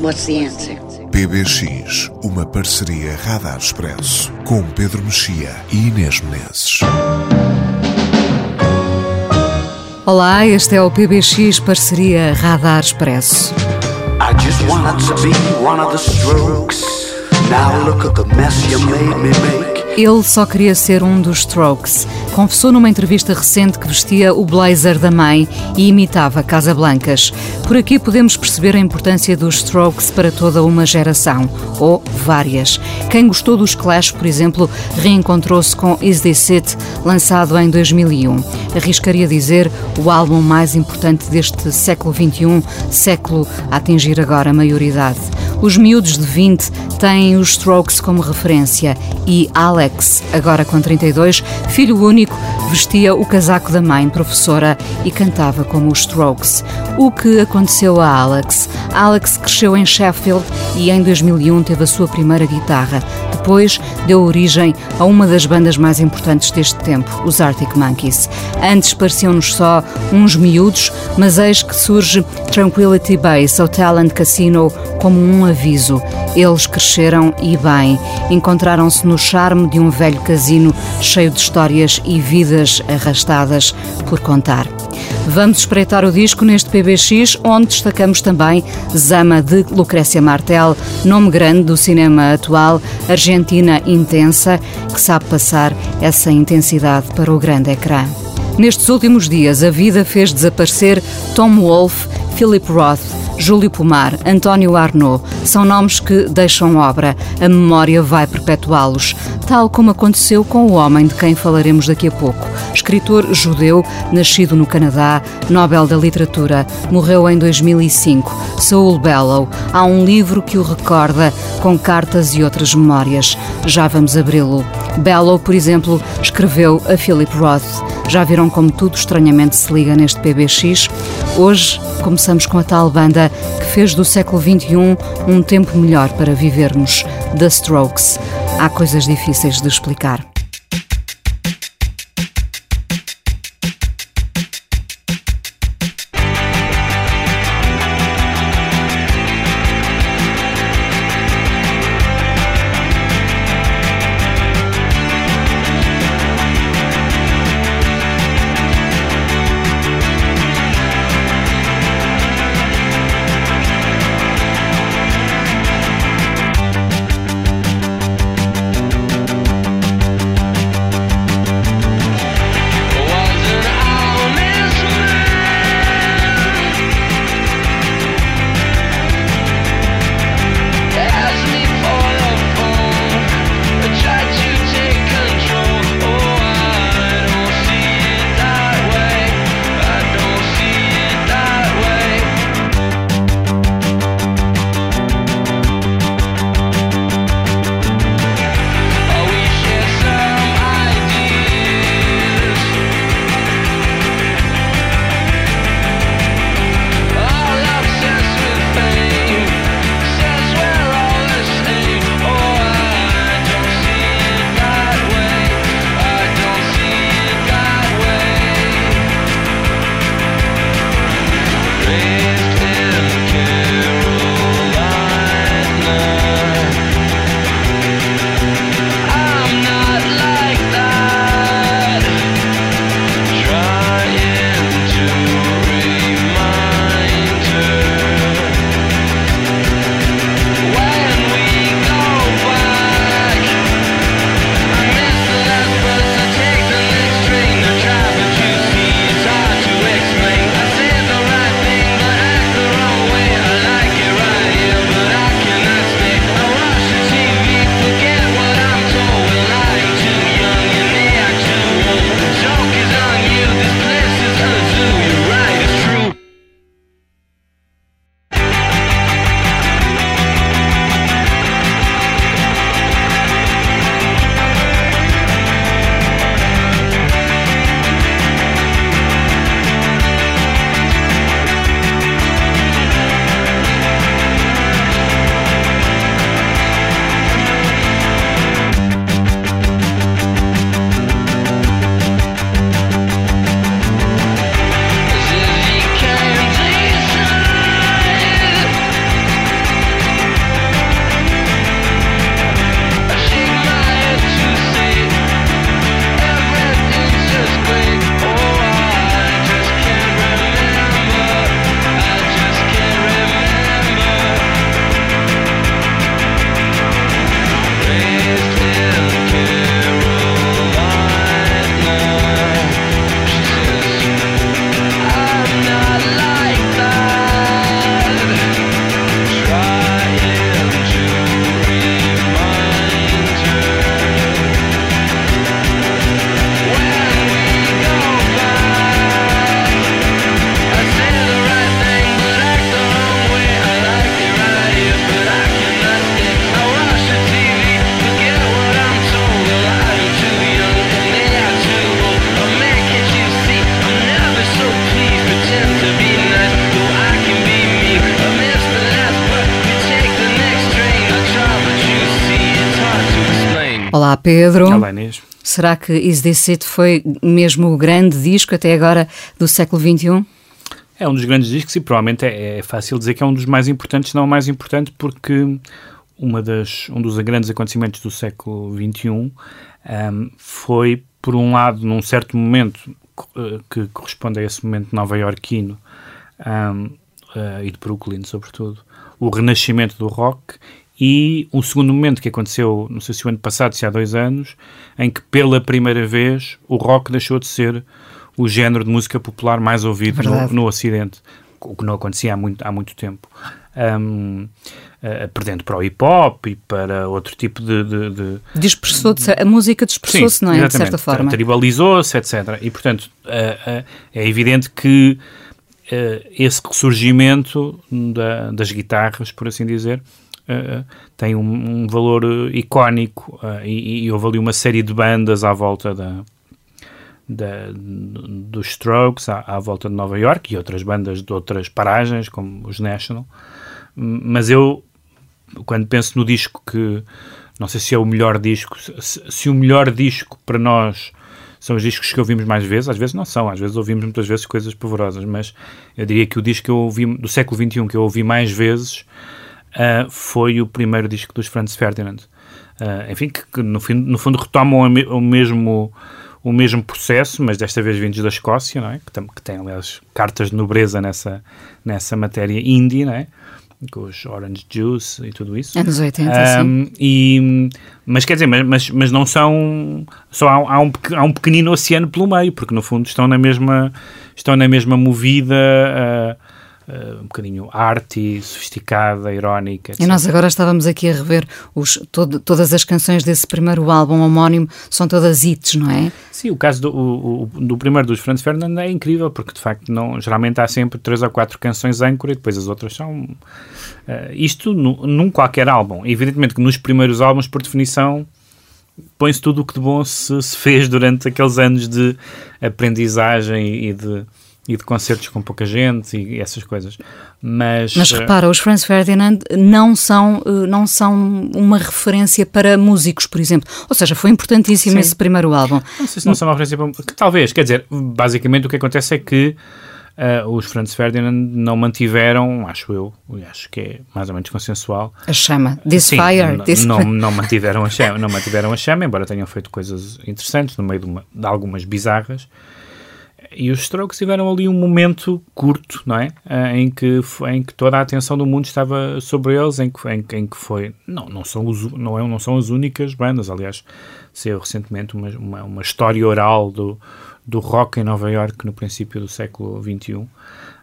what's the answer? PBX, uma parceria Radar Expresso, com Pedro Mexia e Inês Menezes. Olá, este é o PBX Parceria Radar Expresso. I just wanted to be one of the strokes. Now look at the mess you made me make. Ele só queria ser um dos Strokes. Confessou numa entrevista recente que vestia o blazer da mãe e imitava Casablancas. Por aqui podemos perceber a importância dos Strokes para toda uma geração, ou várias. Quem gostou dos Clash, por exemplo, reencontrou-se com Is This It, lançado em 2001. Arriscaria dizer o álbum mais importante deste século XXI, século a atingir agora a maioridade. Os miúdos de 20 têm os Strokes como referência e Alex, agora com 32, filho único, vestia o casaco da mãe, professora, e cantava como os Strokes. O que aconteceu a Alex? Alex cresceu em Sheffield e em 2001 teve a sua primeira guitarra. Depois deu origem a uma das bandas mais importantes deste tempo, os Arctic Monkeys. Antes pareciam-nos só uns miúdos, mas eis que surge Tranquility Base, Hotel and Casino, como um aviso. Eles cresceram e bem. Encontraram-se no charme de um velho casino cheio de histórias e vidas arrastadas por contar. Vamos espreitar o disco neste PBX, onde destacamos também Zama de Lucrécia Martel, nome grande do cinema atual, argentina intensa, que sabe passar essa intensidade para o grande ecrã. Nestes últimos dias, a vida fez desaparecer Tom Wolfe, Philip Roth, Júlio Pomar, António Arnaud. São nomes que deixam obra. A memória vai perpetuá-los, tal como aconteceu com o homem de quem falaremos daqui a pouco. Escritor judeu, nascido no Canadá, Nobel da Literatura, morreu em 2005. Saul Bellow. Há um livro que o recorda, com cartas e outras memórias. Já vamos abri-lo. Bellow, por exemplo, escreveu a Philip Roth. Já viram como tudo estranhamente se liga neste PBX? Hoje começamos com a tal banda que fez do século XXI um tempo melhor para vivermos, The Strokes. Há coisas difíceis de explicar. Pedro. Olá, Inês. Será que Is This It foi mesmo o grande disco até agora do século XXI? É um dos grandes discos e provavelmente é, é fácil dizer que é um dos mais importantes, não o mais importante, porque uma das, um dos grandes acontecimentos do século XXI um, foi, por um lado, num certo momento eh, que corresponde a esse momento nova-iorquino um, uh, eh, e de Brooklyn, sobretudo, o renascimento do rock e um segundo momento que aconteceu, não sei se o ano passado, se há dois anos, em que pela primeira vez o rock deixou de ser o género de música popular mais ouvido no, no, Ocidente, o que não acontecia há muito, há muito tempo. Um, uh, perdendo para o hip hop e para outro tipo de. de, de... Dispersou-se, a música dispersou-se, não é? De certa forma. Tribalizou-se, etc. E, portanto, uh, uh, é evidente que esse ressurgimento da, das guitarras, por assim dizer, tem um, um, valor icónico e, e houve ali uma série de bandas à volta da, da, dos Strokes à, à, volta de Nova York e outras bandas de outras paragens, como os National. Mas eu quando penso no disco que não sei se é o melhor disco, se, se, o melhor disco para nós são os discos que ouvimos mais vezes, às vezes não são, às vezes ouvimos muitas vezes coisas pavorosas, mas eu diria que o disco que eu ouvi do século XXI que eu ouvi mais vezes uh, foi o primeiro disco dos Franz Ferdinand. Uh, enfim, que, que no, fim, no, fundo retomam o mesmo o mesmo processo, mas desta vez vindos da Escócia, não é? que, tem, que tem aliás cartas de nobreza nessa, nessa matéria indie, não é? com os Orange Juice e tudo isso. Anos 80, um, sim. E, mas quer dizer, mas, mas não são. Só há, há, um, há um pequenino oceano pelo meio, porque no fundo estão na mesma, estão na mesma movida. Uh, Uh, um bocadinho arte, sofisticada, irónica. Etc. E nós agora estávamos aqui a rever os, todo, todas as canções desse primeiro álbum homónimo, são todas hits, não é? Sim, o caso do, o, do primeiro dos Franz Ferdinand é incrível, porque de facto não, geralmente há sempre três ou quatro canções âncora e depois as outras são. Uh, isto no, num qualquer álbum. Evidentemente que nos primeiros álbuns, por definição, põe-se tudo o que de bom se, se fez durante aqueles anos de aprendizagem e de e de concertos com pouca gente e essas coisas. Mas, Mas eh, repara, os Franz Ferdinand não são, eh, não são uma referência para músicos, por exemplo. Ou seja, foi importantíssimo Sim. esse primeiro álbum. Não sei se não são uma referência para. Talvez, quer dizer, basicamente o que acontece é que Uh, os Franz Ferdinand não mantiveram, acho eu, acho que é mais ou menos consensual. A chama, this Sim, fire. This... Não, não, mantiveram a chama, não mantiveram a chama, embora tenham feito coisas interessantes no meio de, uma, de algumas bizarras. E os Strokes tiveram ali um momento curto, não é? Uh, em, que, em que toda a atenção do mundo estava sobre eles, em que, em, em que foi. Não, não são, os, não, é, não são as únicas bandas, aliás, saiu recentemente uma, uma, uma história oral do, do rock em Nova York no princípio do século XXI, uh,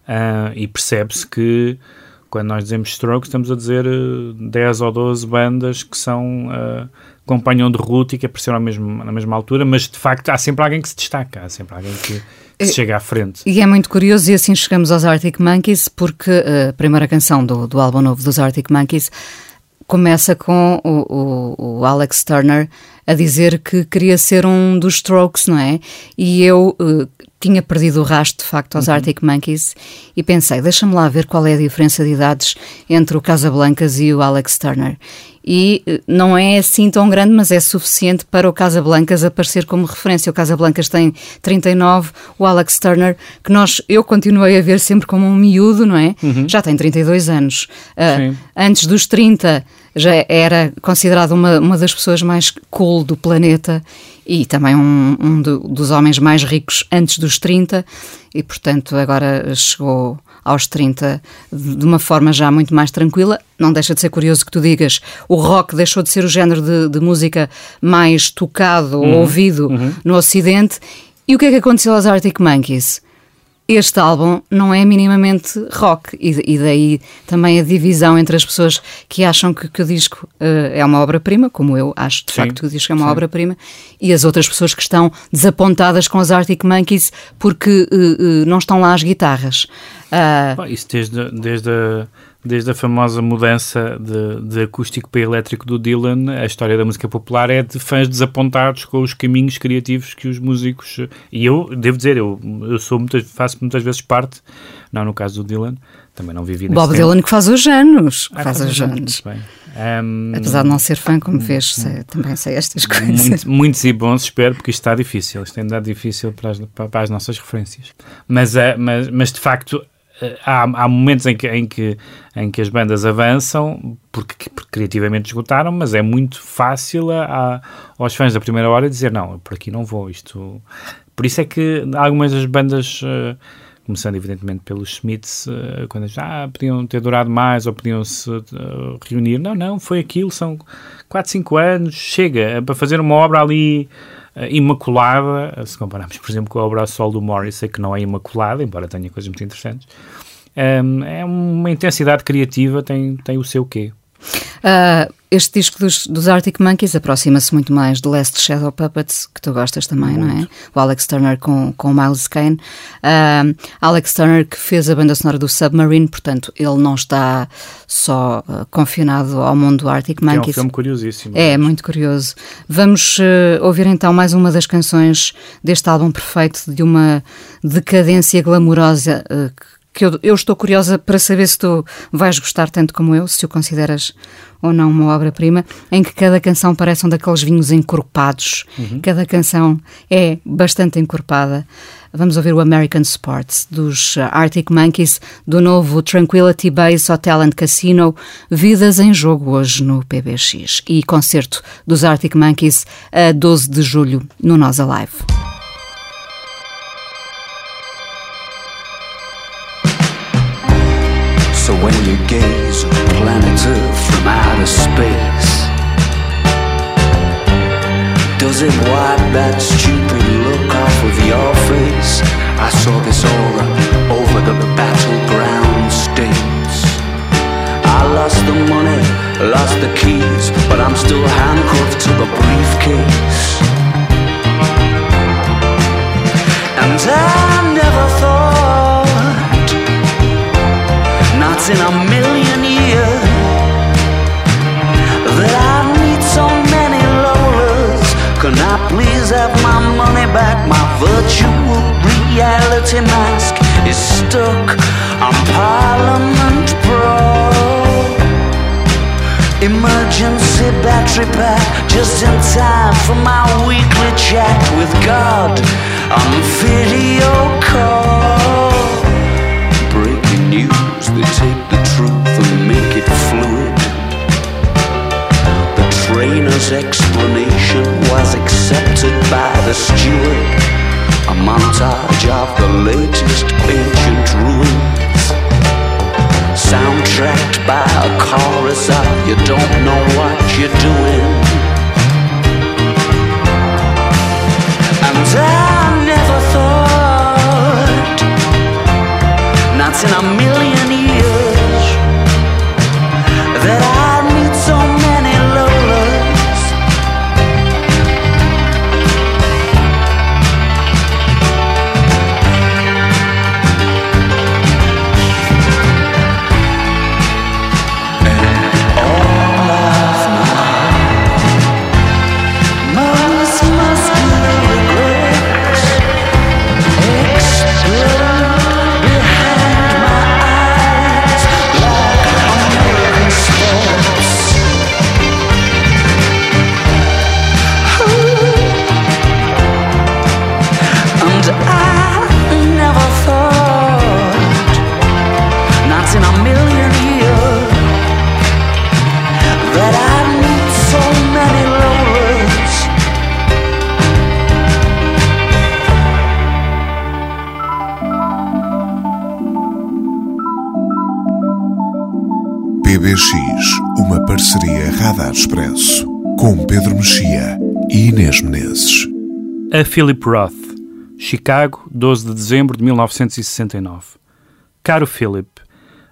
ah, e percebe-se que quando nós dizemos Strokes, estamos a dizer uh, ah, 10 ou 12 bandas que são. Uh, companhão de ruta e que apareceram mesmo, na mesma altura, mas de facto há sempre alguém que se destaca, há sempre alguém que, que se chega à frente. E é muito curioso, e assim chegamos aos Arctic Monkeys, porque a primeira canção do, do álbum novo dos Arctic Monkeys começa com o, o, o, Alex Turner a dizer que queria ser um dos Strokes, não é? E eu uh, tinha perdido o rastro, de facto, aos uhum. Arctic Monkeys e pensei, deixa-me lá ver qual é a diferença de idades entre o Casablancas e o Alex Turner e eh, não é assim tão grande, mas é suficiente para o Casablancas aparecer como referência. O Casablancas tem 39, o Alex Turner, que nós, eu continuei a ver sempre como um miúdo, não é? Uhum. Já tem 32 anos. Uh, antes dos 30 já era considerado uma, uma das pessoas mais cool do planeta e também um, um do, dos homens mais ricos antes dos 30 e, portanto, agora chegou aos 30 de uma forma já muito mais tranquila. Não deixa de ser curioso que tu digas o rock deixou de ser o género de, de música mais tocado uhum, ou ouvido uhum. no Ocidente. E o que é que aconteceu aos Arctic Monkeys? este álbum não é minimamente rock e, e, daí também a divisão entre as pessoas que acham que, que o disco uh, é uma obra-prima, como eu acho de sim, facto que o disco é uma obra-prima, e as outras pessoas que estão desapontadas com os Arctic Monkeys porque uh, uh, não estão lá as guitarras. Isso desde, desde a desde a famosa mudança de, de, acústico para elétrico do Dylan, a história da música popular é de fãs desapontados com os caminhos criativos que os músicos. E eu devo dizer, eu, eu sou muitas, faço muitas vezes parte, não no caso do Dylan, também não vivi Bob tempo. Dylan que faz hoje anos. Ah, faz faz hoje anos, anos. Um, Apesar de não ser fã, como vês, sei- também sei estas coisas. muito, muitos e bons, espero, porque isto está difícil. Isto tem dado difícil para as, para, as nossas referências. Mas, eh, mas, mas de facto, há, há momentos em que, em, que, em que as bandas avançam porque, porque criativamente esgotaram, mas é muito fácil a, a- aos fãs da primeira hora dizer: não, por aqui não vou. Isto. Por isso é que algumas das bandas. eh, Começando, evidentemente, pelos Smiths, eh, quando dizem, ah, podiam ter durado mais ou podiam-se eh, reunir. Não, não, foi aquilo, são 4, 5 anos, chega, é para fazer uma obra ali imaculada, eh, se compararmos, por exemplo, com a obra a sol do Morrissey, que não é imaculada, embora tenha coisas muito interessantes, Ehm, é uma intensidade criativa, tem, tem o seu quê. Ah, este disco dos, dos Arctic Monkeys aproxima-se muito mais do Last Shadow Puppets, que tu gostas também, não é? O Alex Turner com, com o Miles Kane. Ah, Alex Turner que fez a banda sonora do Submarine, portanto, ele não está só ah, confinado ao mundo do Arctic Que é um Monkeys. filme curiosíssimo. É, muito curioso. Vamos ouvir então mais uma das canções deste álbum perfeito, de uma decadência glamourosa eh, que eu, eu estou curiosa para saber se tu vais gostar tanto como eu, se o consideras ou não uma obra-prima, em que cada canção parece um daqueles vinhos encorpados. Cada canção é bastante encorpada. Vamos ouvir o American Sports dos eh, Arctic Monkeys, do novo Tranquility Base Hotel and Casino, Vidas em Jogo hoje no PBX e concerto dos Arctic Monkeys a 12 de julho no Nós Alive. When you gaze at planet Earth from outer space, does it wipe that stupid look off of your face? I saw this aura over the battleground states. I lost the money, lost the keys, but I'm still handcuffed to the briefcase. And I not in a million years that I'd meet so many Lolas. Can I please have my money back? My virtual reality mask is stuck on Parliament Pro. Emergency battery pack just in time for my weekly chat with God on video call. Breaking news, they take the truth and make it fluid. The trainer's explanation was accepted by the steward. A montage of the latest ancient ruins. By a chorus of you don't know what you're doing. And I never thought not in a million PBX, uma parceria Radar Expresso, com Pedro Mexia e Inês Menezes. A Philip Roth, Chicago, 12 de dezembro de 1969. Caro Philip,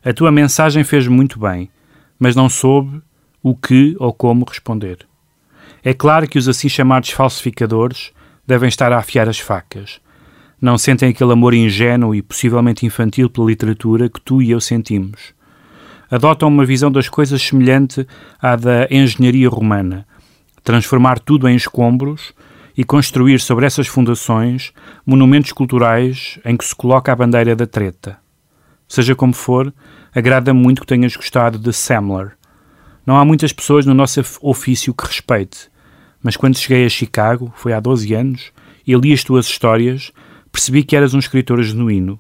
a tua mensagem fez muito bem, mas não soube o que ou como responder. É claro que os assim chamados falsificadores devem estar a afiar as facas. Não sentem aquele amor ingênuo e possivelmente infantil pela literatura que tu e eu sentimos. Adotam uma visão das coisas semelhante à da engenharia romana, transformar tudo em escombros e construir sobre essas fundações monumentos culturais em que se coloca a bandeira da treta. Seja como for, agrada-me muito que tenhas gostado de Samler. Não há muitas pessoas no nosso ofício que respeite, mas quando cheguei a Chicago, foi há 12 anos, e li as tuas histórias, percebi que eras um escritor genuíno.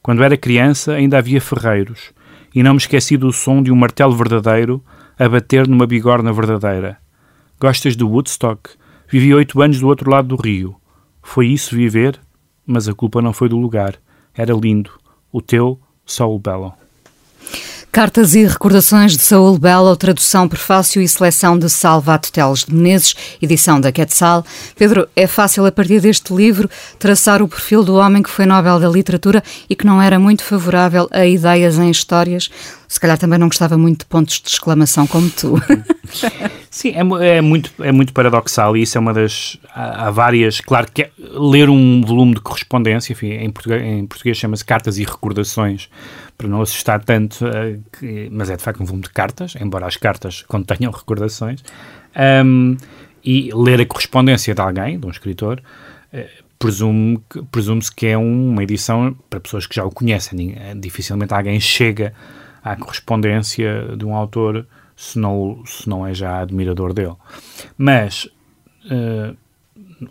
Quando era criança, ainda havia ferreiros, e não me esqueci do som de um martelo verdadeiro a bater numa bigorna verdadeira. Gostas de Woodstock? Vivi oito anos do outro lado do rio. Foi isso viver? Mas a culpa não foi do lugar. Era lindo. O teu, Saul Bellow. Cartas e recordações de Saúl Belo, tradução, prefácio e seleção de Salvato Teles de Menezes, edição da Quetzal. Pedro, é fácil a partir deste livro traçar o perfil do homem que foi Nobel da Literatura e que não era muito favorável a ideias em histórias. Se calhar também não gostava muito de pontos de exclamação como tu. Sim, é, é, muito, é muito paradoxal e isso é uma das. Há, há várias. Claro que é, ler um volume de correspondência, enfim, em português, em português chama-se Cartas e Recordações, para não assustar tanto, uh, que, mas é de facto um volume de cartas, embora as cartas contenham recordações. Um, e ler a correspondência de alguém, de um escritor, presume, presume-se que é uma edição para pessoas que já o conhecem. Dificilmente alguém chega à correspondência de um autor se não, se não é já admirador dele. Mas, uh,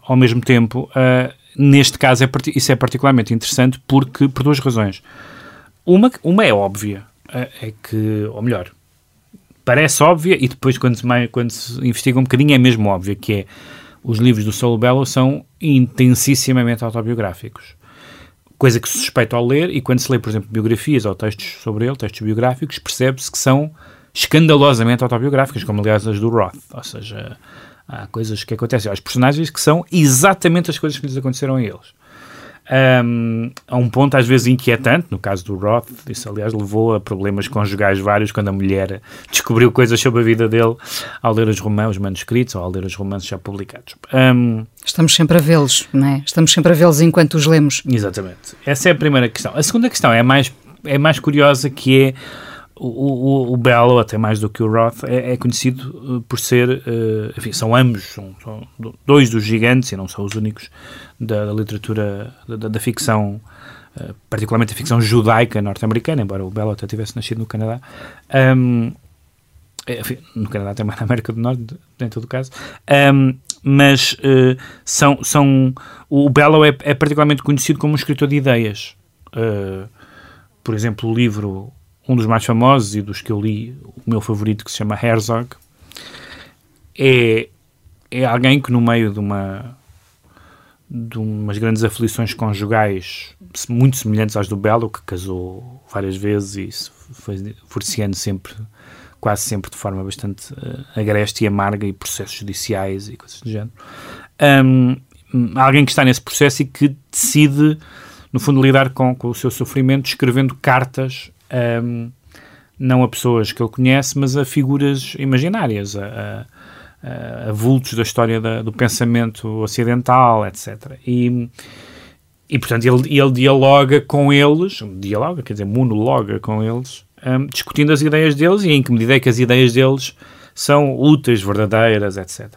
ao mesmo tempo, uh, neste caso é, isso é particularmente interessante porque, por duas razões. Uma, uma é óbvia, uh, é que, ou melhor, parece óbvia e depois quando se, quando se investiga um bocadinho é mesmo óbvia, que é os livros do Solo Bello são intensissimamente autobiográficos. Coisa que se suspeita ao ler, e quando se lê, por exemplo, biografias ou textos sobre ele, textos biográficos, percebe-se que são escandalosamente autobiográficas, como aliás as do Roth. Ou seja, há coisas que acontecem aos personagens que são exatamente as coisas que lhes aconteceram a eles. Um, a um ponto às vezes inquietante, no caso do Roth, isso aliás levou a problemas conjugais vários quando a mulher descobriu coisas sobre a vida dele ao ler os romances, os manuscritos ou ao ler os romances já publicados. Um, Estamos sempre a vê-los, não é? Estamos sempre a vê-los enquanto os lemos. Exatamente. Essa é a primeira questão. A segunda questão é mais, é mais curiosa que é o, o, o Bello, até mais do que o Roth, é, é conhecido uh, por ser, uh, enfim, são ambos, são, são, dois dos gigantes, e não são os únicos, da, da literatura, da, da ficção, uh, particularmente a ficção judaica norte-americana, embora o Bello até tivesse nascido no Canadá. Um, enfim, no Canadá também na América do Norte, em todo o caso. Um, mas uh, são, são, o Bello é, é, particularmente conhecido como um escritor de ideias. Uh, por exemplo, o livro um dos mais famosos e dos que eu li, o meu favorito, que se chama Herzog, é, é alguém que no meio de uma de umas grandes aflições conjugais muito semelhantes às do Belo, que casou várias vezes e foi divorciando sempre, quase sempre de forma bastante uh, agreste e amarga e processos judiciais e coisas do género. Um, alguém que está nesse processo e que decide, no fundo, lidar com, com o seu sofrimento escrevendo cartas um, não a pessoas que ele conhece, mas a figuras imaginárias, a, a, a vultos da história da, do pensamento ocidental, etc. E, e portanto, ele, ele dialoga com eles, dialoga, quer dizer, monologa com eles, um, discutindo as ideias deles e em que medida é que as ideias deles são úteis, verdadeiras, etc.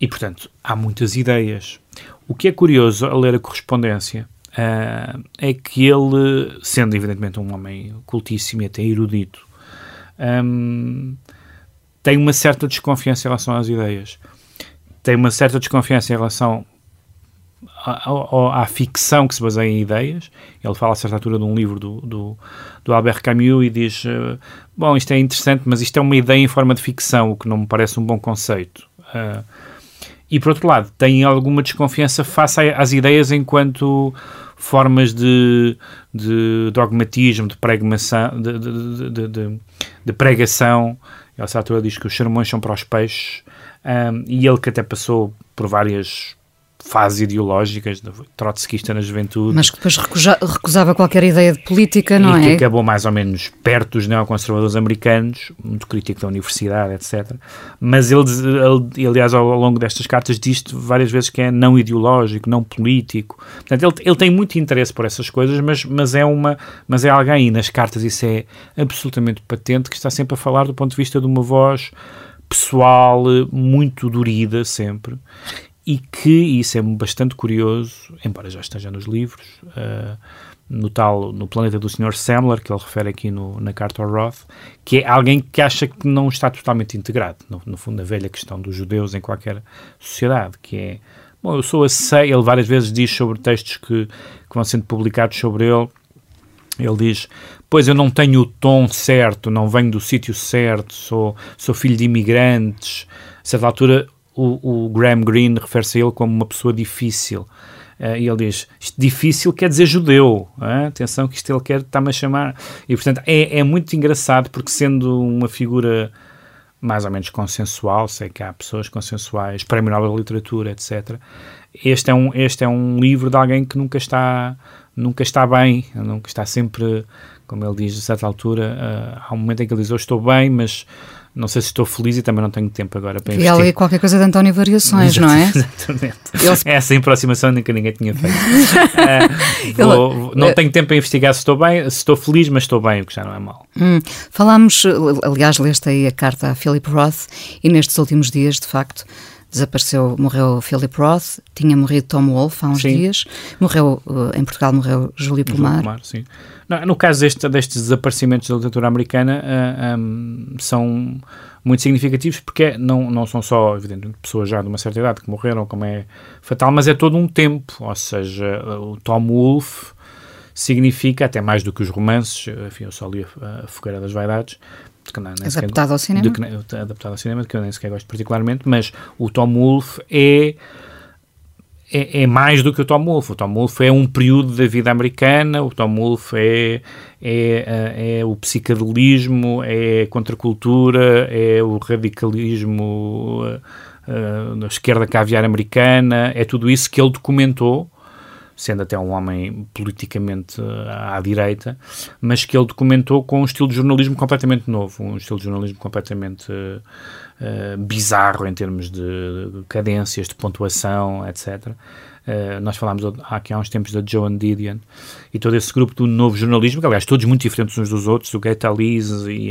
E, portanto, há muitas ideias. O que é curioso a ler a correspondência uh, é que ele, sendo evidentemente um homem cultíssimo e até erudito, um, tem uma certa desconfiança em relação às ideias. Tem uma certa desconfiança em relação à, à, à, ficção que se baseia em ideias. Ele fala a certa altura de um livro do, do, do Albert Camus e diz: uh, Bom, isto é interessante, mas isto é uma ideia em forma de ficção, o que não me parece um bom conceito. Uh, e por outro lado, tem alguma desconfiança face às ideias enquanto formas de, de dogmatismo, de, de, de pregação. Ele, altura, diz que os sermões são para os peixes. Um, e ele que até passou por várias fases ideológicas, trotskista na juventude. Mas que depois recusa, recusava qualquer ideia de política, não e é? que acabou mais ou menos perto dos neoconservadores americanos, muito crítico da universidade, etc. Mas ele, ele aliás, ao longo destas cartas diz várias vezes que é não ideológico, não político. Portanto, ele, ele tem muito interesse por essas coisas, mas, mas, é uma, mas é alguém, e nas cartas isso é absolutamente patente, que está sempre a falar do ponto de vista de uma voz pessoal muito dorida sempre e que, e isso é bastante curioso, embora já esteja nos livros, uh, no tal, no planeta do Sr. Semler, que ele refere aqui no, na carta ao Roth, que é alguém que acha que não está totalmente integrado, no, no fundo, a velha questão dos judeus em qualquer sociedade, que é, bom, eu sou aceito, ele várias vezes diz sobre textos que, que vão sendo publicados sobre ele, ele diz, pois eu não tenho o tom certo, não venho do sítio certo, sou, sou filho de imigrantes, a certa altura o, o Graham Greene refere-se a ele como uma pessoa difícil. Uh, e ele diz: difícil quer dizer judeu. Uh, atenção, que isto ele quer, está-me a chamar. E portanto é, é muito engraçado, porque sendo uma figura mais ou menos consensual, sei que há pessoas consensuais, Prémio Nobel de Literatura, etc. Este é um, este é um livro de alguém que nunca está, nunca está bem, nunca está sempre, como ele diz, a certa altura, uh, há um momento em que ele diz: Eu estou bem, mas não sei se estou feliz e também não tenho tempo agora para investir. E ali qualquer coisa de António Variações, não é? Exatamente. Ele... Essa aproximação nunca ninguém tinha feito. uh, vou, Ele... não tenho tempo para investigar se estou bem, se estou feliz, mas estou bem, o que já não é mal. Hum. Falámos, aliás, leste aí a carta a Philip Roth e nestes últimos dias, de facto, desapareceu, morreu Philip Roth, tinha morrido Tom Wolfe há uns sim. dias, morreu, eh, em Portugal morreu Júlio Pomar. Pomar sim. No, no caso deste, destes desaparecimentos da literatura americana, uh, eh, um, são muito significativos porque não, não são só, evidentemente, pessoas já de uma certa idade que morreram, como é fatal, mas é todo um tempo, ou seja, o Tom Wolfe significa, até mais do que os romances, enfim, eu só li a, a Fogueira das Vaidades, que não, adaptado sequer, ao cinema? Que, adaptado ao cinema, que eu nem sequer gosto particularmente, mas o Tom Wolfe é, é, é, mais do que o Tom Wolfe. O Tom Wolfe é um período da vida americana, o Tom Wolfe é, é, é o psicadelismo, é a contracultura, é o radicalismo uh, uh, esquerda caviar americana, é tudo isso que ele documentou sendo até um homem politicamente eh, à direita, mas que ele documentou com um estilo de jornalismo completamente novo, um estilo de jornalismo completamente uh, uh, bizarro em termos de cadências, de pontuação, etc. Uh, nós falámos aqui há uns tempos da Joan Didion e todo esse grupo do novo jornalismo, que aliás todos muito diferentes uns dos outros, o Gaeta Lees e,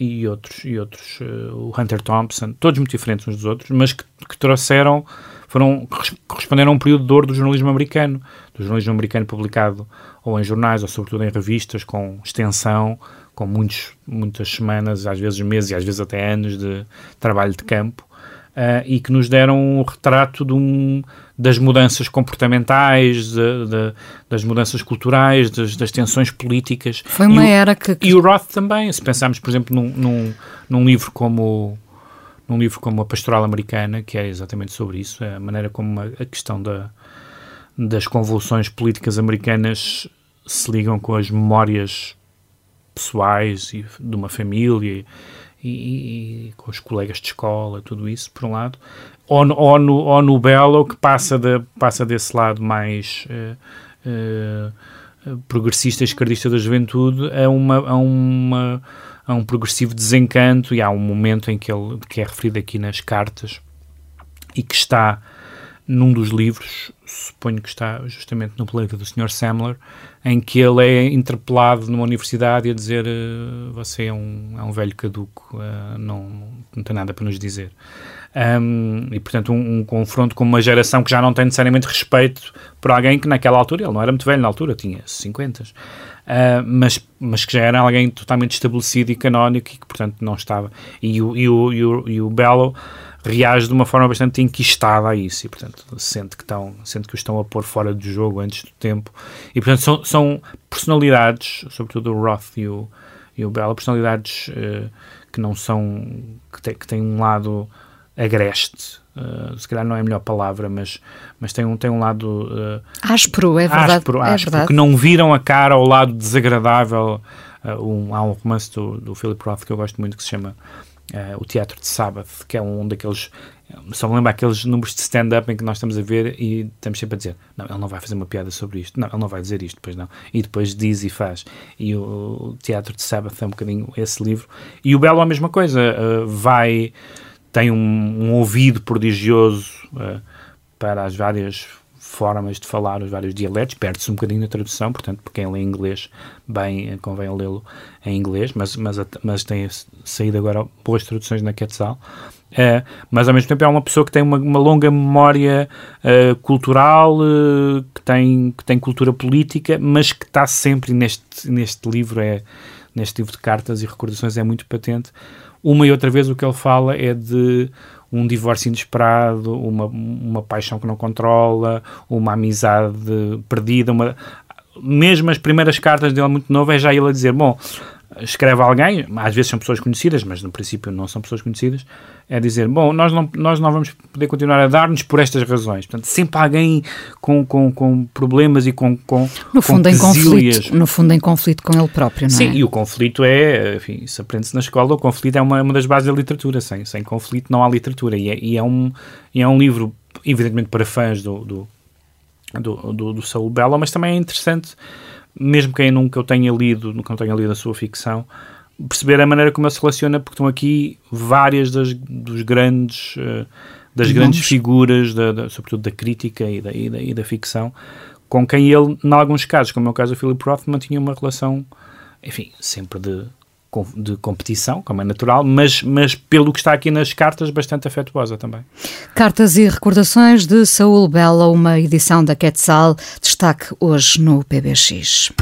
e outros, e outros o Hunter Thompson, todos muito diferentes uns dos outros, mas que, que trouxeram foram, corresponderam a um período de ouro do jornalismo americano, do jornalismo americano publicado ou em jornais ou sobretudo em revistas com extensão, com muitos, muitas semanas, às vezes meses e às vezes até anos de trabalho de campo. Uh, e que nos deram um retrato de um, das mudanças comportamentais, de, de, das mudanças culturais, das, das, tensões políticas. Foi uma e era que, que, E o Roth também, se pensarmos, por exemplo, num, num, num livro como num livro como A Pastoral Americana, que é exatamente sobre isso, é a maneira como a, questão da, das convulsões políticas americanas se ligam com as memórias pessoais e de uma família e, e, e, com os colegas de escola, tudo isso, por um lado, ou, ou, no, ou no Belo, que passa, de, passa desse lado mais uh, uh, progressista esquerdista da juventude a uma, a uma a um progressivo desencanto e há um momento em que ele que é referido aqui nas cartas e que está num dos livros, suponho que está justamente no planeta do Sr. Samler, em que ele é interpelado numa universidade a dizer uh, você é um, é um velho caduco, uh, não, não tem nada para nos dizer. Um, e, portanto, um, um, confronto com uma geração que já não tem necessariamente respeito por alguém que naquela altura, ele não era muito velho na altura, tinha 50, uh, mas, mas que já era alguém totalmente estabelecido e canónico e que, portanto, não estava. E o, e o, e o, e o Bello reage de uma forma bastante enquistada a isso e, portanto, sente que, estão, sente que o estão a pôr fora do jogo antes do tempo. E, portanto, são, são personalidades, sobretudo o Roth e o, e o Bello, personalidades uh, que não são. que, te, que têm um lado agreste. Uh, se calhar não é a melhor palavra, mas, mas tem, um, tem um lado uh, áspero, é verdade. Áspero, é áspero, que não viram a cara ao lado desagradável. Uh, um, há um romance do, do Philip Roth que eu gosto muito que se chama O Teatro de Sábado, que é um daqueles só me lembro aqueles números de stand-up em que nós estamos a ver e estamos sempre a dizer: não, ele não vai fazer uma piada sobre isto, não, ele não vai dizer isto, depois não. E depois diz e faz. E o, o Teatro de Sabbath é um bocadinho esse livro. E o Belo é a mesma coisa, uh, vai, tem um, um ouvido prodigioso uh, para as várias formas de falar os vários dialetos, perde-se um bocadinho na tradução, portanto, para quem lê inglês, bem, convém lê-lo em inglês, mas, mas, mas tem saído agora boas traduções na Quetzal. Uh, mas ao mesmo tempo é uma pessoa que tem uma, uma longa memória uh, cultural, uh, que, tem, que tem cultura política, mas que está sempre neste, neste livro, é, neste livro de cartas e recordações, é muito patente. Uma e outra vez o que ele fala é de um divórcio inesperado, uma, uma paixão que não controla, uma amizade perdida, uma... mesmo as primeiras cartas dele muito novo é já ele a dizer, bom, escreve alguém, às vezes são pessoas conhecidas, mas no princípio não são pessoas conhecidas, é dizer, bom, nós não, nós não vamos poder continuar a dar-nos por estas razões. Portanto, sempre alguém com, com, com problemas e com, com No fundo, com em conflito, no fundo, em conflito com ele próprio, não Sim, é? Sim, e o conflito é, enfim, isso aprende-se na escola, o conflito é uma, uma das bases da literatura. Sem, sem conflito não há literatura. E é, e é, um, e é um livro, evidentemente, para fãs do, do, do, do, do Saul Bella, mas também é interessante mesmo quem nunca eu tenha lido, nunca eu tenha lido a sua ficção, perceber a maneira como ele se relaciona, porque estão aqui várias das dos grandes, uh, das grandes figuras, da, da, sobretudo da crítica e da, e da, e da ficção, com quem ele, em alguns casos, como é o caso do Philip Roth, mantinha uma relação, enfim, sempre de de competição, como é natural, mas, mas pelo que está aqui nas cartas, bastante afetuosa também. Cartas e recordações de Saúl Bela, uma edição da Quetzal, destaque hoje no PBX.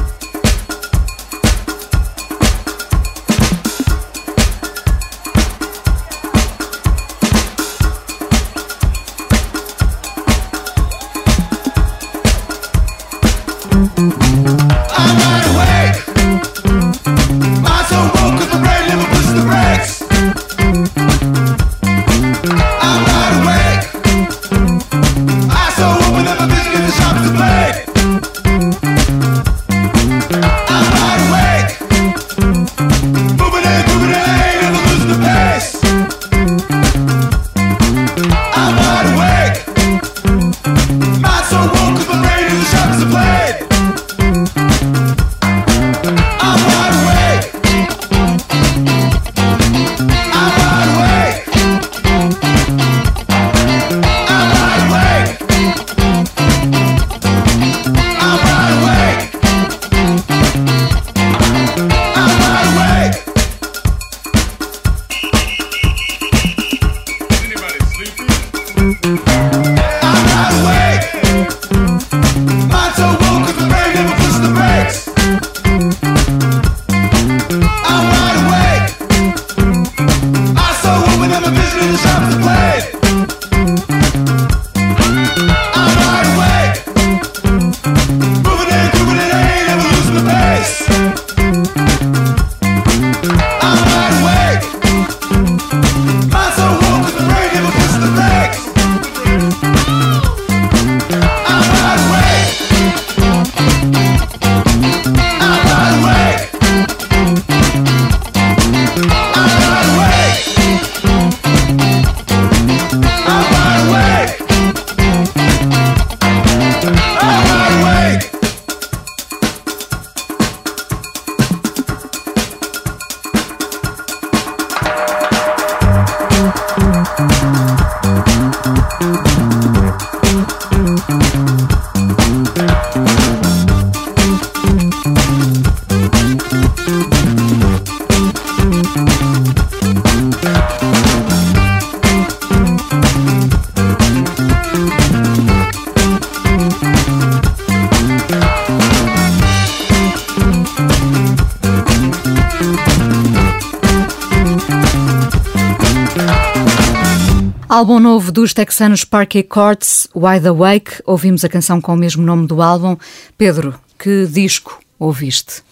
Novo dos texanos Parquet Courts, Wide Awake. Ouvimos a canção com o mesmo nome do álbum. Pedro, que disco ouviste?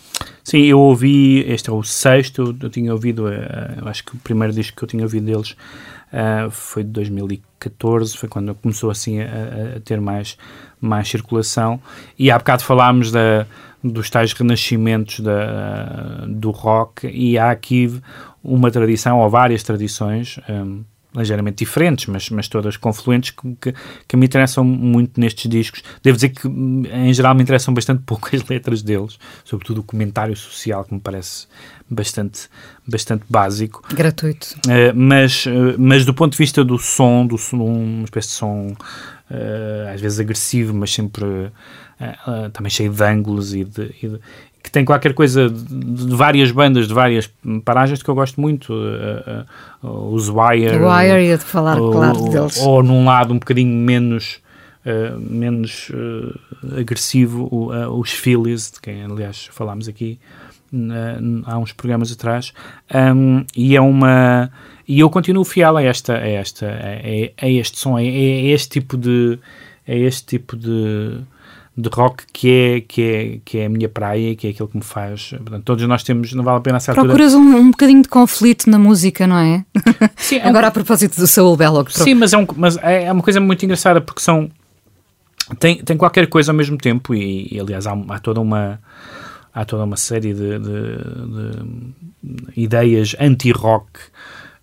Sim, eu ouvi, este é o sexto, eu tinha ouvido, uh, acho que o primeiro disco que eu tinha ouvido deles uh, foi de 2014, foi quando começou assim a, a, ter mais, mais circulação. E há bocado falámos da, dos tais renascimentos da, do rock, e há aqui uma tradição, ou várias tradições. Um, ligeiramente diferentes, mas, mas todas confluentes, que, que, que, me interessam muito nestes discos. Devo dizer que, em geral, me interessam bastante pouco as letras deles, sobretudo o comentário social, que me parece bastante, bastante básico. Gratuito. Uh, mas, uh, mas do ponto de vista do som, do som uma espécie de som uh, às vezes agressivo, mas sempre também cheio de ângulos e de, e de que tem qualquer coisa de, várias bandas, de várias paragens que eu gosto muito. Uh, uh, os Wire. O Wire, ia de falar, ou, claro, deles. Ou num lado um bocadinho menos. Uh, menos agressivo, os Phillies, de quem aliás falámos aqui há uns programas atrás, um, e é uma. E eu continuo fiel a esta, a esta, a, a este som, a, a este tipo de. a este tipo de de rock que é, que, é, que é a minha praia, que é aquilo que me faz. Portanto, todos nós temos, não vale a pena essa Procuras um, um bocadinho de conflito na música, não é? Sim, Agora é um... a propósito do Saul Belloc. Sim, mas, é, um, mas é, é uma coisa muito engraçada porque são. Tem, tem qualquer coisa ao mesmo tempo e, e aliás há, há toda uma há toda uma série de, de, de ideias anti-rock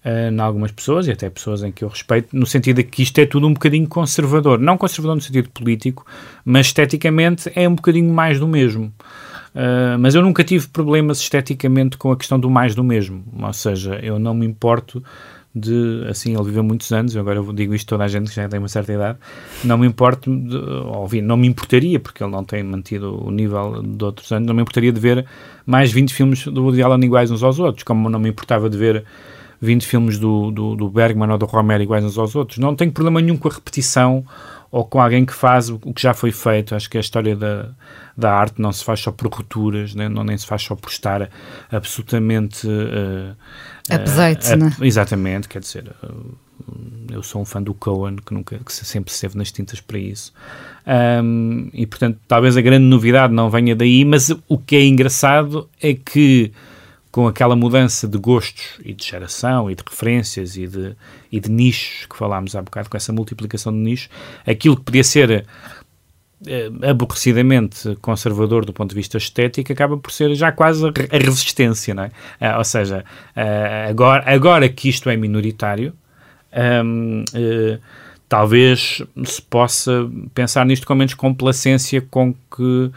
uh, em algumas pessoas, e até pessoas em que eu respeito, no sentido de que isto é tudo um bocadinho conservador. Não conservador no sentido político, mas esteticamente é um bocadinho mais do mesmo. Uh, mas eu nunca tive problemas esteticamente com a questão do mais do mesmo. Ou seja, eu não me importo de, assim, ele viveu muitos anos, eu agora digo isto toda a gente que já tem uma certa idade, não me importo, de, ouvir, não me importaria, porque ele não tem mantido o nível de outros anos, não me importaria de ver mais 20 filmes do Woody Allen iguais uns aos outros, como não me importava de ver 20 filmes do, do, do Bergman ou do Romero iguais uns aos outros. Não tenho problema nenhum com a repetição ou com alguém que faz o que já foi feito. Acho que a história da, da arte não se faz só por rupturas, né? não, nem se faz só por estar absolutamente. Uh, Update, uh, né? Exatamente, quer dizer. Uh, eu sou um fã do Cohen, que, nunca, que sempre esteve nas tintas para isso. Um, e, portanto, talvez a grande novidade não venha daí, mas o que é engraçado é que com aquela mudança de gostos e de geração e de referências e de, e de nichos que falámos há bocado, com essa multiplicação de nichos, aquilo que podia ser eh, aborrecidamente conservador do ponto de vista estético acaba por ser já quase a resistência, não é? Uh, ou seja, uh, agora, agora que isto é minoritário, um, uh, talvez se possa pensar nisto com menos complacência com que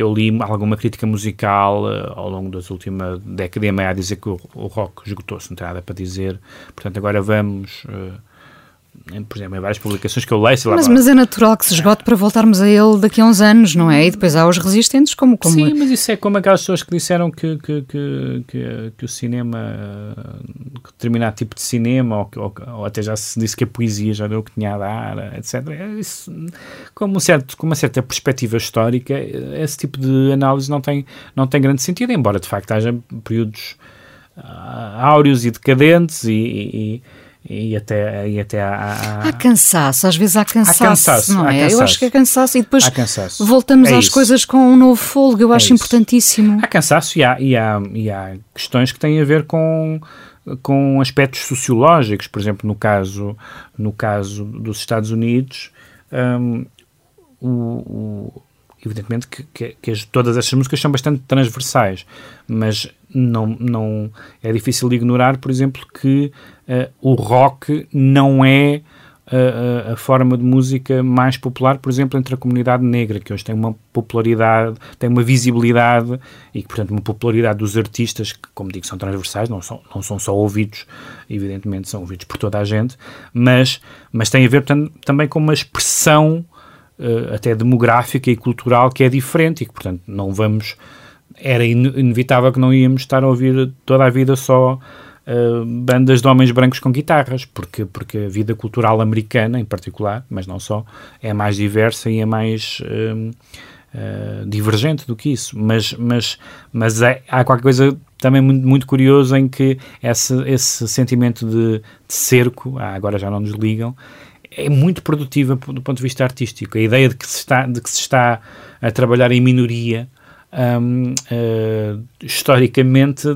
eu li alguma crítica musical uh, ao longo das últimas décadas e meia a dizer que o, o rock esgotou-se, não tem nada para dizer. Portanto, agora vamos. Uh, por exemplo, em várias publicações que eu leio. Mas, mas, é natural que se esgote para voltarmos a ele daqui a uns anos, não é? E depois há os resistentes, como. como... Sim, mas isso é como aquelas pessoas que disseram que, que, que, que, que o cinema, que determinado tipo de cinema, ou, ou, ou, até já se disse que a poesia já deu o que tinha a dar, etc. É isso, como, um certo, com uma certa perspectiva histórica, esse tipo de análise não tem, não tem grande sentido, embora de facto haja períodos uh, áureos e decadentes e, e e até, e até há, há, há cansaço, às vezes há cansaço, há cansaço não é? Cansaço. Eu acho que é cansaço e depois voltamos é às isso. coisas com um novo fôlego, eu é acho isso. importantíssimo. Há cansaço e há, e, há, e há questões que têm a ver com, com aspectos sociológicos, por exemplo, no caso, no caso dos Estados Unidos, um, o, o evidentemente que, que, que, todas estas músicas são bastante transversais, mas não, não é difícil ignorar, por exemplo, que uh, o rock não é a, a, forma de música mais popular, por exemplo, entre a comunidade negra, que hoje tem uma popularidade, tem uma visibilidade e, portanto, uma popularidade dos artistas, que, como digo, são transversais, não são, não são só ouvidos, evidentemente são ouvidos por toda a gente, mas, mas tem a ver portanto, também com uma expressão uh, até demográfica e cultural que é diferente e que, portanto, não vamos. Era inevitável que não íamos estar a ouvir toda a vida só uh, bandas de homens brancos com guitarras, porque, porque a vida cultural americana, em particular, mas não só, é mais diversa e é mais. Uh, divergente do que isso, mas, mas, mas é, há qualquer coisa também muito, muito curioso em que esse, esse sentimento de, de cerco, ah, agora já não nos ligam, é muito produtiva do ponto de vista artístico. A ideia de que se está, de que se está a trabalhar em minoria, um, uh, historicamente,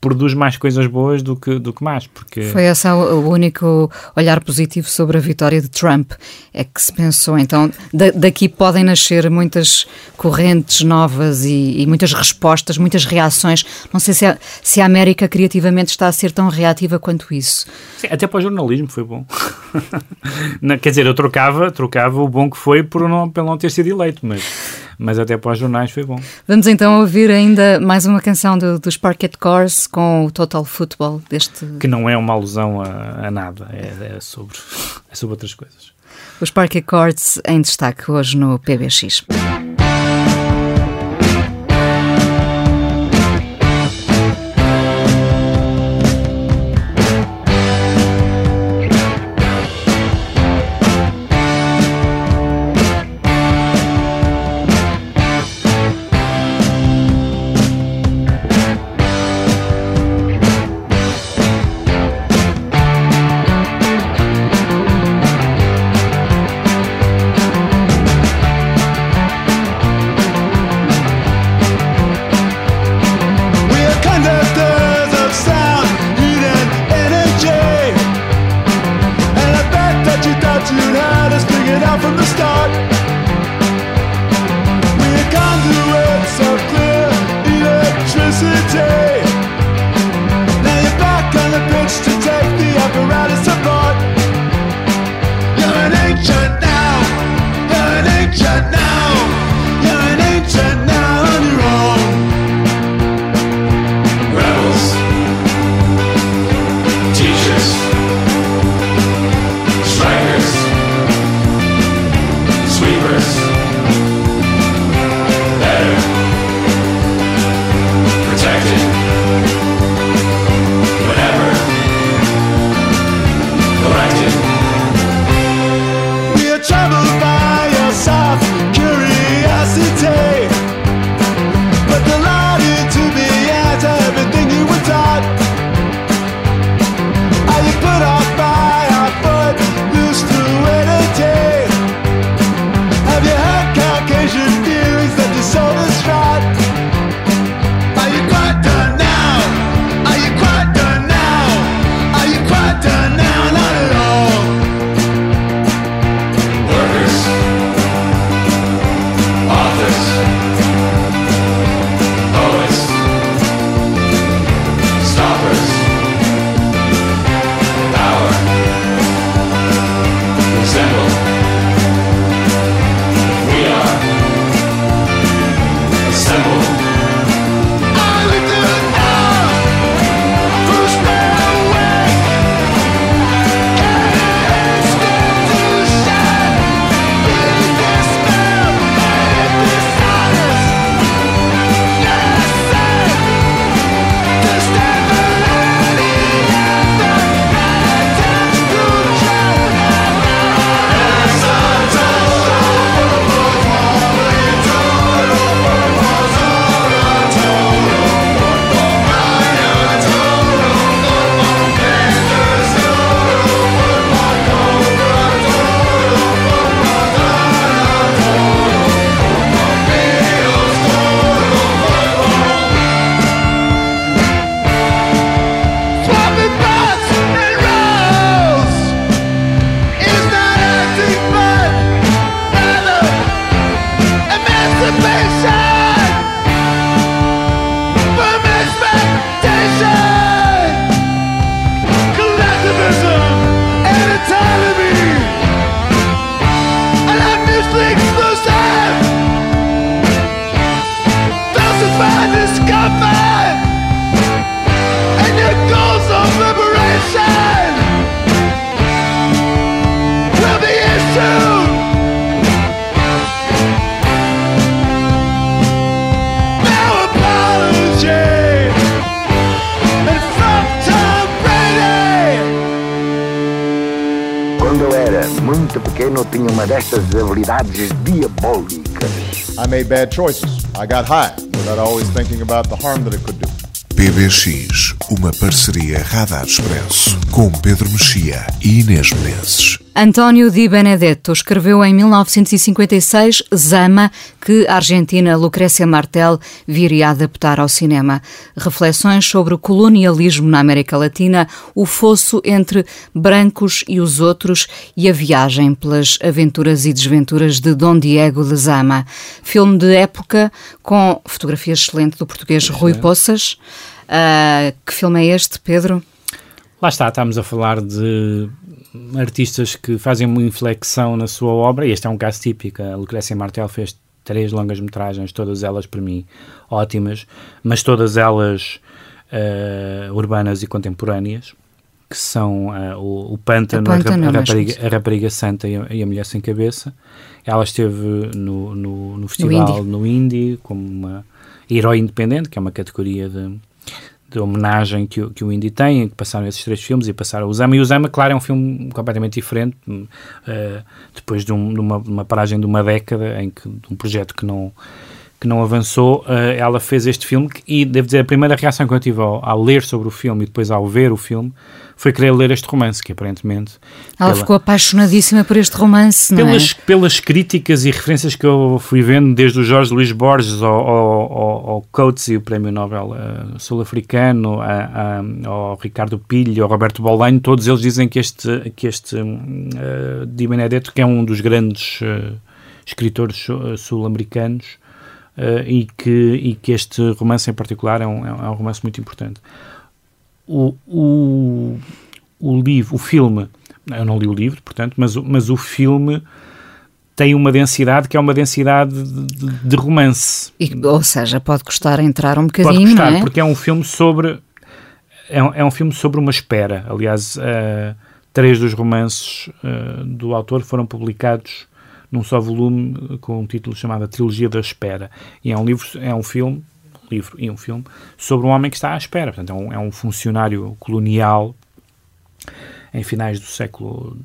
produz mais coisas boas do que, do que más. Porque... Foi esse o, único olhar positivo sobre a vitória de Trump. É que se pensou, então, da, daqui podem nascer muitas correntes novas e, e, muitas respostas, muitas reações. Não sei se a, se a América criativamente está a ser tão reativa quanto isso. Sim, até para o jornalismo foi bom. quer dizer, eu trocava, trocava o bom que foi por não, pelo não ter sido eleito, mas mas até para os jornais foi bom. Vamos então ouvir ainda mais uma canção do, dos Parquet Cores com o Total Football deste... Que não é uma alusão a, a nada, é, é, sobre, é sobre outras coisas. Os Parquet Chords em destaque hoje no PBX. Made bad choices. I got high without always thinking about the harm that it could do. PBX uma parceria Radar Expresso com Pedro Mexia e Inês Menezes. António Di Benedetto escreveu em 1956 Zama, que a argentina Lucrécia Martel viria a adaptar ao cinema. Reflexões sobre o colonialismo na América Latina, o fosso entre brancos e os outros e a viagem pelas aventuras e desventuras de Dom Diego de Zama. Filme de época com fotografia excelente do português Rui Poças. Uh, que filme é este, Pedro? Lá está, estamos a falar de artistas que fazem uma inflexão na sua obra, e este é um caso típico. A Lucrécia Martel fez três longas metragens, todas elas para mim ótimas, mas todas elas uh, urbanas e contemporâneas, que são uh, o, o Pântano, a, Pântano, a, rapariga, a, rapariga, Santa e a, e a, Mulher Sem Cabeça. Ela esteve no, no, no festival no Indie como uma herói independente, que é uma categoria de de homenagem que o, que o Indy tem, que passaram esses três filmes e passaram o Zama. E o Zama, claro, é um filme completamente diferente, uh, depois de, um, de, uma, uma, paragem de uma década, em que um projeto que não, que não avançou, uh, ela fez este filme e, devo dizer, a primeira reação que eu tive ao, ao ler sobre o filme e depois ao ver o filme foi querer ler este romance, que aparentemente... Ela pela, ficou apaixonadíssima por este romance, não pelas, é? Pelas críticas e referências que eu fui vendo, desde o Jorge Luís Borges ao, ao, ao, ao Coates, o Prémio Nobel uh, sul-africano, ao Ricardo Pilho, ao Roberto Bolanho, todos eles dizem que este, que este uh, Di Benedetto, que é um dos grandes uh, escritores sul-americanos, e, que, e que este romance em particular é um, é um romance muito importante o, o, o livro, o filme, eu não li o livro, portanto, mas, mas o filme tem uma densidade que é uma densidade de, de, romance. E, ou seja, pode custar entrar um bocadinho, pode custar, é? porque é um filme sobre é um, é um filme sobre uma espera. Aliás, uh, três dos romances uh, do autor foram publicados num só volume com um título chamado A Trilogia da Espera. E é um livro, é um filme livro e um filme, sobre um homem que está à espera. Portanto, é um, é um funcionário colonial em finais do século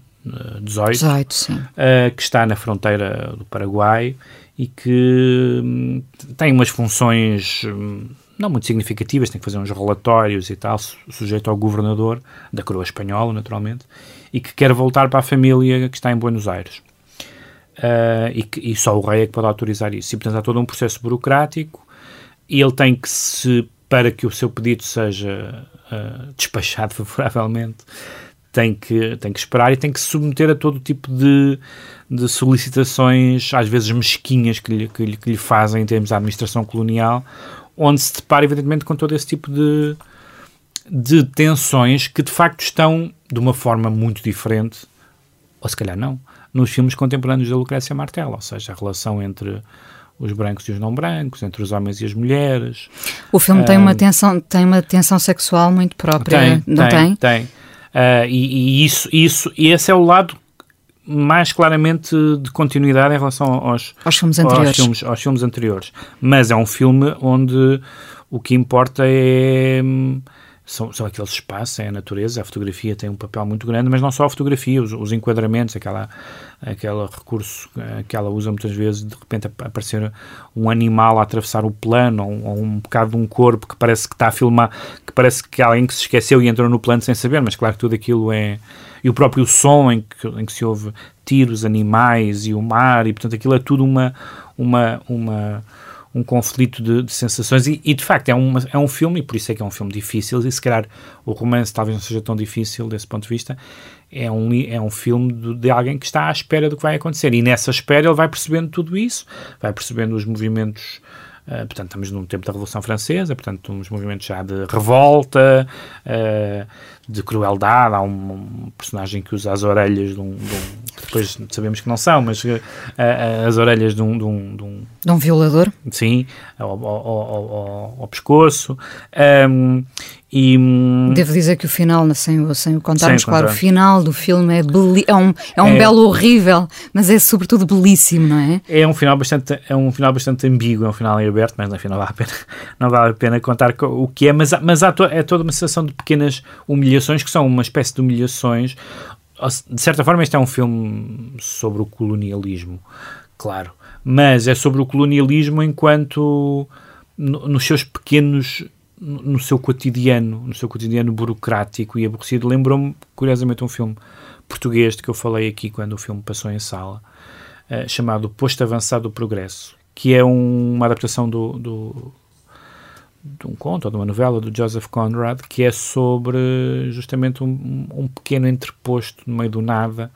XVIII, uh, uh, que está na fronteira do Paraguai e que um, tem umas funções um, não muito significativas, tem que fazer uns relatórios e tal, sujeito ao governador da coroa espanhola, naturalmente, e que quer voltar para a família que está em Buenos Aires. Uh, e, que, e, só o rei é que pode autorizar isso. E, portanto, há todo um processo burocrático e ele tem que se, para que o seu pedido seja uh, despachado favoravelmente, tem que, tem que esperar e tem que se submeter a todo tipo de, de solicitações, às vezes mesquinhas, que lhe, que, lhe, que lhe fazem em termos de administração colonial, onde se depara, evidentemente, com todo esse tipo de, de tensões que, de facto, estão de uma forma muito diferente, ou se calhar não, nos filmes contemporâneos da Lucrécia Martel, ou seja, a relação entre os brancos e os não brancos, entre os homens e as mulheres. O filme tem, uma tensão, tem uma tensão sexual muito própria, tem, não tem? Tem, tem. Uh, e, e, isso, isso, e esse é o lado mais claramente de continuidade em relação aos, aos filmes anteriores. Aos filmes, aos filmes anteriores. Mas é um filme onde o que importa é são, são aqueles espaços, é a natureza, a fotografia tem um papel muito grande, mas não só a fotografia, os, os enquadramentos, aquela, aquele recurso eh, que ela usa muitas vezes, de repente aparecer um animal a atravessar o plano, ou, ou um bocado de um corpo que parece que está a filmar, que parece que alguém que se esqueceu e entrou no plano sem saber, mas claro que tudo aquilo é... E o próprio som em que, em que se ouve tiros, animais e o mar, e portanto aquilo é tudo uma... uma, uma um conflito de, de sensações e, e, de facto é, uma, é um filme, e por isso é que é um filme difícil, e se calhar o romance talvez não seja tão difícil desse ponto de vista, é um, é um filme de, de, alguém que está à espera do que vai acontecer, e nessa espera ele vai percebendo tudo isso, vai percebendo os movimentos Uh, portanto, estamos no tempo da Revolução Francesa, portanto, uns movimentos já de revolta, uh, de crueldade. Há um, um, personagem que usa as orelhas de um, de um depois sabemos que não são, mas uh, as orelhas de um, de um, de um, de um violador. Sim, ao, ao, ao, ao pescoço. Um, e, Devo dizer que o final, sem, sem o contarmos, sem claro, o final do filme é, beli é um, é um é, belo horrível, mas é sobretudo belíssimo, não é? É um final bastante, é um final bastante ambíguo, é um final em aberto, mas enfim, não vale a pena, não vale a pena contar o que é, mas, mas há to, é toda uma sensação de pequenas humilhações que são uma espécie de humilhações. De certa forma, este é um filme sobre o colonialismo, claro, mas é sobre o colonialismo enquanto no, nos seus pequenos no seu cotidiano, no seu cotidiano burocrático e aborrecido, lembrou-me, curiosamente, um filme português de que eu falei aqui quando o filme passou em sala, uh, chamado Posto Avançado do Progresso, que é um, uma adaptação do, do, de um conto de uma novela do Joseph Conrad, que é sobre justamente um, um pequeno entreposto no meio do nada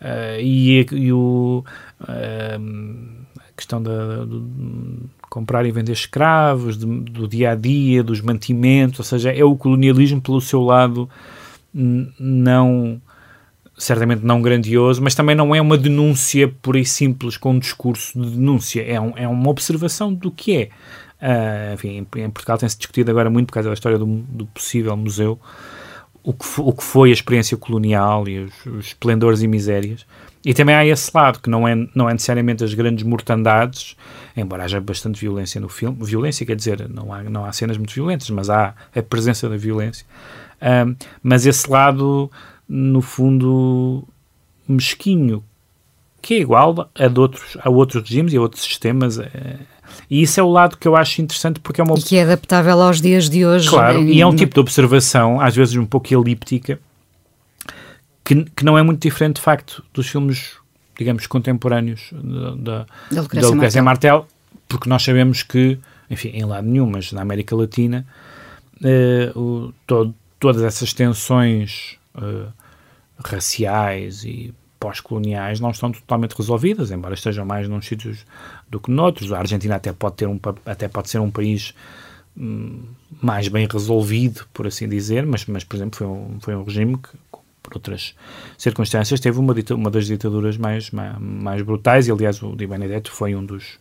uh, e, e o, uh, a questão da, do, comprar e vender escravos, de, do dia a dia, dos mantimentos, ou seja, é o colonialismo pelo seu lado não certamente não grandioso, mas também não é uma denúncia pura e simples com um discurso de denúncia, é, um, é uma observação do que é. Uh, enfim, em, em Portugal tem-se discutido agora muito por causa da história do, do possível museu, o que, o que foi a experiência colonial e os, os esplendores e misérias. E também há esse lado, que não é, não é necessariamente as grandes mortandades, embora haja bastante violência no filme. Violência quer dizer, não há, não há cenas muito violentas, mas há a presença da violência. Um, mas esse lado, no fundo, mesquinho, que é igual a, de outros, a outros regimes e a outros sistemas. É, e isso é o lado que eu acho interessante porque é uma... E que é adaptável aos dias de hoje. Claro, em... e é um tipo de observação, às vezes um pouco elíptica, que, que não é muito diferente, de facto, dos filmes, digamos, contemporâneos da, da Lucrécia, Lucrécia Martel. Martel, porque nós sabemos que, enfim, em lado nenhum, mas na América Latina, uh, o, todo, todas essas tensões uh, raciais e pós-coloniais não estão totalmente resolvidas, embora estejam mais num sítios do que noutros. A Argentina até pode, ter um, até pode ser um país hum, mais bem resolvido, por assim dizer, mas, mas por exemplo, foi um, foi um regime que, por outras circunstâncias, teve uma, uma das ditaduras mais, mais, mais brutais, e aliás o Di Benedetto foi um dos,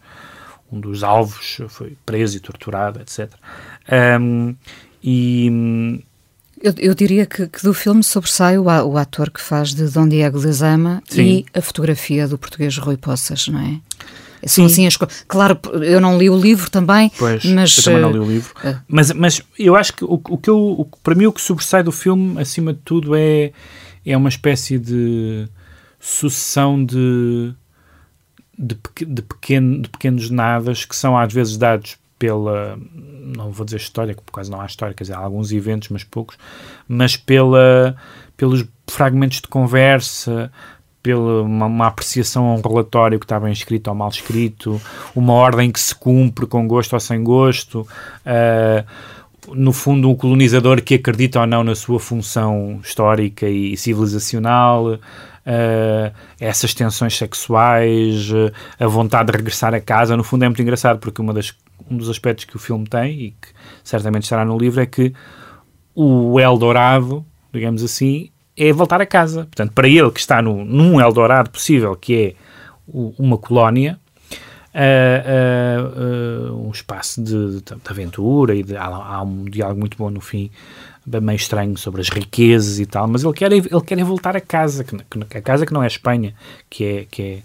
um dos alvos, foi preso e torturado, etc. Um, e, eu, eu, diria que, que, do filme sobressai o, o, ator que faz de Dom Diego Lezama e a fotografia do português Rui Poças, não é? São assim as Claro, eu não li o livro também, pois, mas. Eu também não li o livro. Uh, mas, mas eu acho que o, o que eu, o, para mim o que sobressai do filme, acima de tudo, é, é uma espécie de sucessão de, de, de, pequeno, de pequenos nadas que são às vezes dados pela, não vou dizer história, porque quase não há história, quer dizer, há alguns eventos, mas poucos, mas pela, pelos fragmentos de conversa, pela uma, uma, apreciação a um relatório que está bem escrito ou mal escrito, uma ordem que se cumpre com gosto ou sem gosto, uh, no fundo um colonizador que acredita ou não na sua função histórica e civilizacional, uh, essas tensões sexuais, uh, a vontade de regressar a casa, no fundo é muito engraçado porque uma das, um dos aspectos que o filme tem e que certamente estará no livro é que o Eldorado, digamos assim, é voltar a casa. Portanto, para ele que está no, num Eldorado possível, que é o, uma colónia, uh, uh, uh, um espaço de, de, de, aventura e de, há, há, um diálogo muito bom no fim, meio estranho sobre as riquezas e tal, mas ele quer, ele quer voltar a casa, que, que, a casa que não é Espanha, que é, que é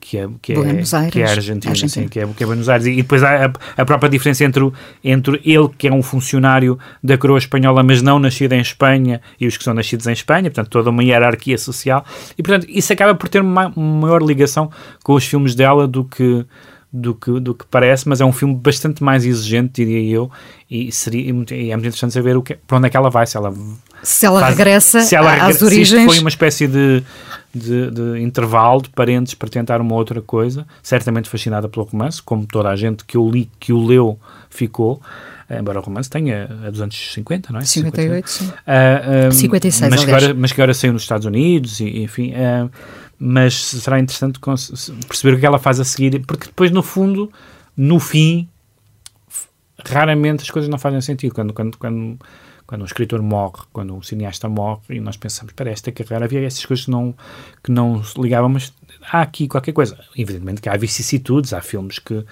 que é, que é, Buenos Aires, que é a Argentina, Argentina. Sim, que, é, que é Buenos Aires. E, e depois há a, a, própria diferença entre, entre ele, que é um funcionário da coroa espanhola, mas não nascido em Espanha, e os que são nascidos em Espanha, portanto, toda uma hierarquia social. E, portanto, isso acaba por ter uma, uma maior ligação com os filmes dela do que do que, do que parece, mas é um filme bastante mais exigente, diria eu, e, seria, e é muito interessante saber o que, para onde é que ela vai, se ela, se ela faz, regressa se ela às origens. Se foi uma espécie de, de, de, intervalo de parentes para tentar uma outra coisa, certamente fascinada pelo romance, como toda a gente que o li, que o leu ficou. Embora o romance tenha a dos anos 50, não é? 58, 58 sim. Uh, um, 56, mas, que agora, mas que agora saiu nos Estados Unidos, e, enfim. Uh, mas será interessante perceber o que ela faz a seguir, porque depois, no fundo, no fim, raramente as coisas não fazem sentido. Quando, quando, quando, quando um escritor morre, quando um cineasta morre, e nós pensamos, para esta carreira havia essas coisas que não, que não mas há aqui qualquer coisa. Evidentemente que há vicissitudes, há filmes que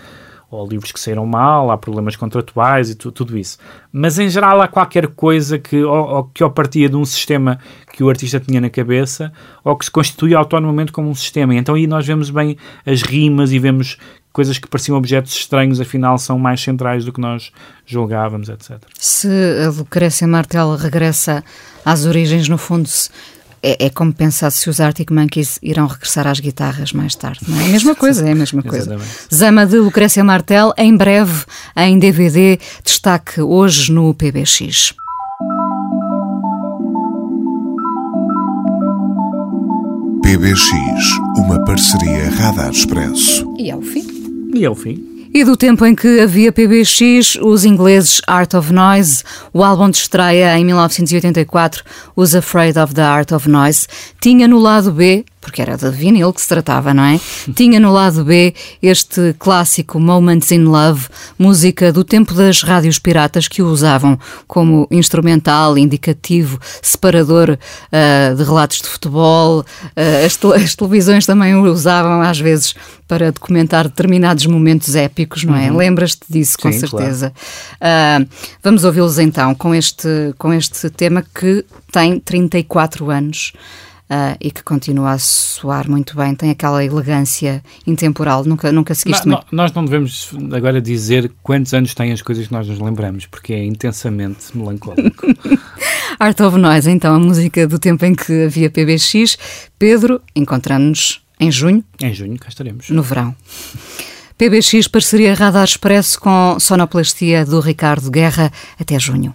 ou livros que saíram mal, há problemas contratuais e tu, tudo isso. Mas em geral há qualquer coisa que ou, ou, que ou partia de um sistema que o artista tinha na cabeça ou que se constitui autonomamente como um sistema. E então aí nós vemos bem as rimas e vemos coisas que pareciam objetos estranhos, afinal são mais centrais do que nós julgávamos, etc. Se a Lucrécia Martel regressa às origens, no fundo, é, é como pensar se os Arctic Monkeys irão regressar às guitarras mais tarde. Não é? é a mesma coisa, é a mesma coisa. Exatamente. Zama de Lucrécia Martel, em breve em DVD, destaque hoje no PBX. PBX, uma parceria Radar Expresso. E ao fim. E ao fim. E do tempo em que havia PBX, os ingleses Art of Noise, o álbum de estreia em 1984, Os Afraid of the Art of Noise, tinha no lado B porque era de vinil que se tratava, não é? Tinha no lado B este clássico Moments in Love, música do tempo das rádios piratas que o usavam como instrumental, indicativo, separador uh, de relatos de futebol. Uh, as, te as, televisões também o usavam às vezes para documentar determinados momentos épicos, não é? Uhum. Lembras-te disso, com Sim, certeza. Claro. Uh, vamos ouvi-los então com este, com este tema que tem 34 anos uh, e que continua a soar muito bem, tem aquela elegância intemporal, nunca, nunca seguiste não, muito. Nós não devemos agora dizer quantos anos têm as coisas que nós nos lembramos, porque é intensamente melancólico. Art of Noise, então, a música do tempo em que havia PBX. Pedro, encontramos-nos em junho. Em junho, cá estaremos. No verão. PBX, parceria Radar Expresso com sonoplastia do Ricardo Guerra. Até junho.